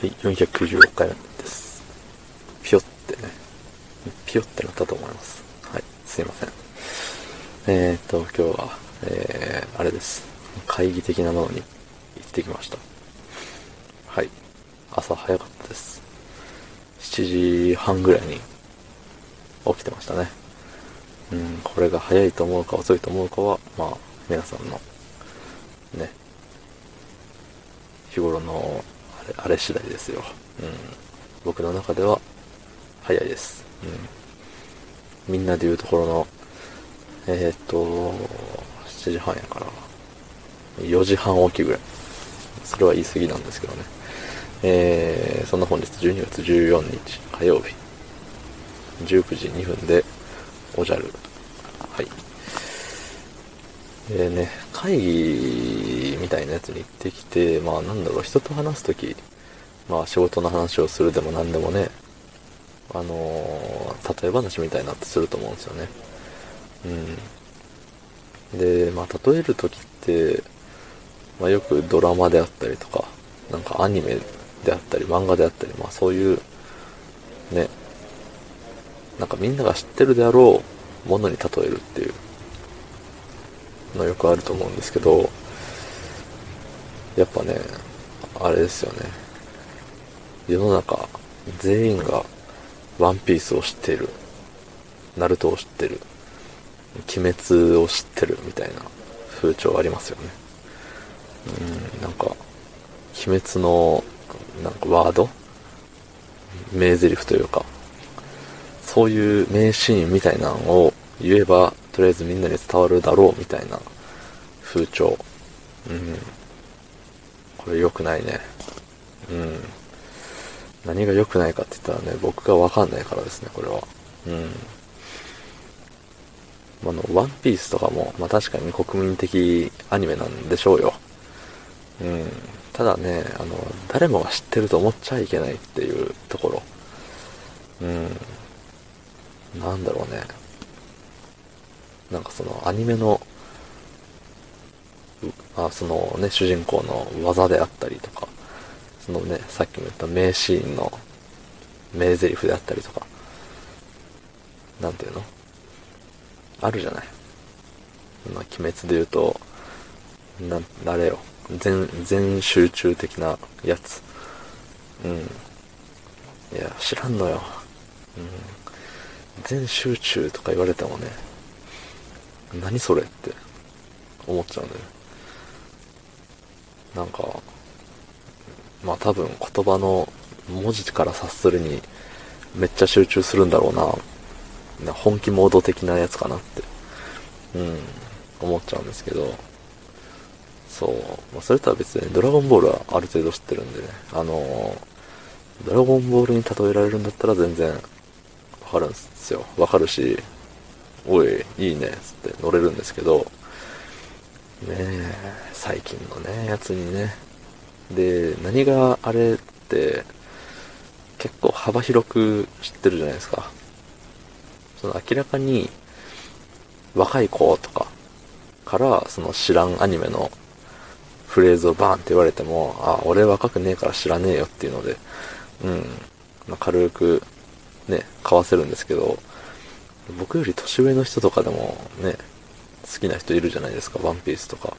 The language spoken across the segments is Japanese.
はい、496回目です。ピヨってね、ピヨってなったと思います。はい、すいません。えーっと、今日は、えー、あれです。会議的なものに行ってきました。はい、朝早かったです。7時半ぐらいに起きてましたね。うん、これが早いと思うか遅いと思うかは、まあ、皆さんの、ね、日頃のあれ次第ですよ、うん、僕の中では早いです、うん、みんなで言うところのえー、っと7時半やから4時半起きぐらい。それは言い過ぎなんですけどね。えー、そんな本日12月14日火曜日。19時2分でおじゃる。はい。えーね、会議みたいなやつに行ってきて、まあなんだろう、人と話すとき、まあ仕事の話をするでも何でもね、あのー、例え話みたいなってすると思うんですよね。うん。で、まあ例えるときって、まあよくドラマであったりとか、なんかアニメであったり漫画であったり、まあそういう、ね、なんかみんなが知ってるであろうものに例えるっていうのよくあると思うんですけど、やっぱね、あれですよね。世の中全員がワンピースを知っている。ナルトを知ってる。鬼滅を知ってるみたいな風潮ありますよね。うん、なんか、鬼滅の、なんかワード？名台詞というか、そういう名シーンみたいなのを言えば、とりあえずみんなに伝わるだろうみたいな風潮。うん。これ良くないね。うん。何が良くないかって言ったらね、僕がわかんないからですね、これは。うん。あの、ワンピースとかも、まあ確かに国民的アニメなんでしょうよ。うん。ただね、あの、誰もが知ってると思っちゃいけないっていうところ。うん。なんだろうね。なんかそのアニメの、あそのね、主人公の技であったりとか、そのね、さっきも言った名シーンの名台詞であったりとか、なんていうの？あるじゃない？まあ、鬼滅で言うと、な、あれよ、全、全集中的なやつ。うん。いや、知らんのよ。うん。全集中とか言われてもね、何それって思っちゃうんだよ。なんか、まあ多分言葉の文字から察するにめっちゃ集中するんだろうな。本気モード的なやつかなって、うん、思っちゃうんですけど、そう、まあ、それとは別にドラゴンボールはある程度知ってるんでね、あのドラゴンボールに例えられるんだったら全然わかるんですよ。わかるし、おい、いいね、つって乗れるんですけど、ねえ、最近のね、やつにね。で、何があれって、結構幅広く知ってるじゃないですか。その明らかに、若い子とかから、その知らんアニメのフレーズをバーンって言われても、あ、俺若くねえから知らねえよっていうので、うん、まあ、軽くね、買わせるんですけど、僕より年上の人とかでもね、好きな人いるじゃないですか、ワンピースとか、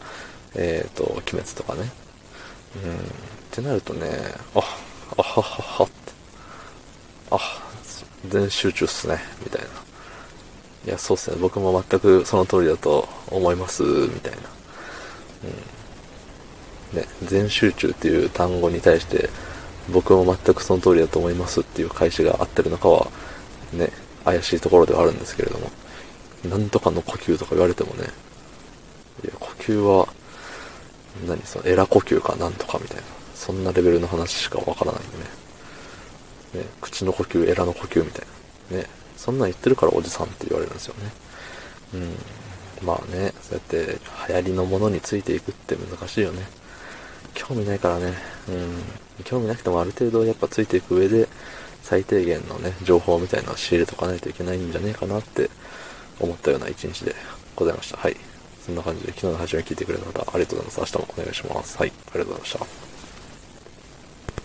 えっ、ー、と、鬼滅とかね。うん、ってなるとね、あ、あはははって、あ、全集中っすね、みたいな。いや、そうっすね、僕も全くその通りだと思います、みたいな。うん。ね、全集中っていう単語に対して、僕も全くその通りだと思いますっていう返しが合ってるのかは、ね、怪しいところではあるんですけれども、なんとかの呼吸とか言われてもね、いや、呼吸は、何その、エラ呼吸かなんとかみたいな、そんなレベルの話しかわからないんでね。ね、口の呼吸、エラの呼吸みたいな。ね、そんなん言ってるからおじさんって言われるんですよね。うん。まあね、そうやって流行りのものについていくって難しいよね。興味ないからね、うん。興味なくてもある程度やっぱついていく上で、最低限のね、情報みたいなのを仕入れとかないといけないんじゃねえかなって思ったような一日でございました。はい。そんな感じで昨日の配信を聞いてくれた方ありがとうございます。明日もお願いします。はい。ありがとうございました。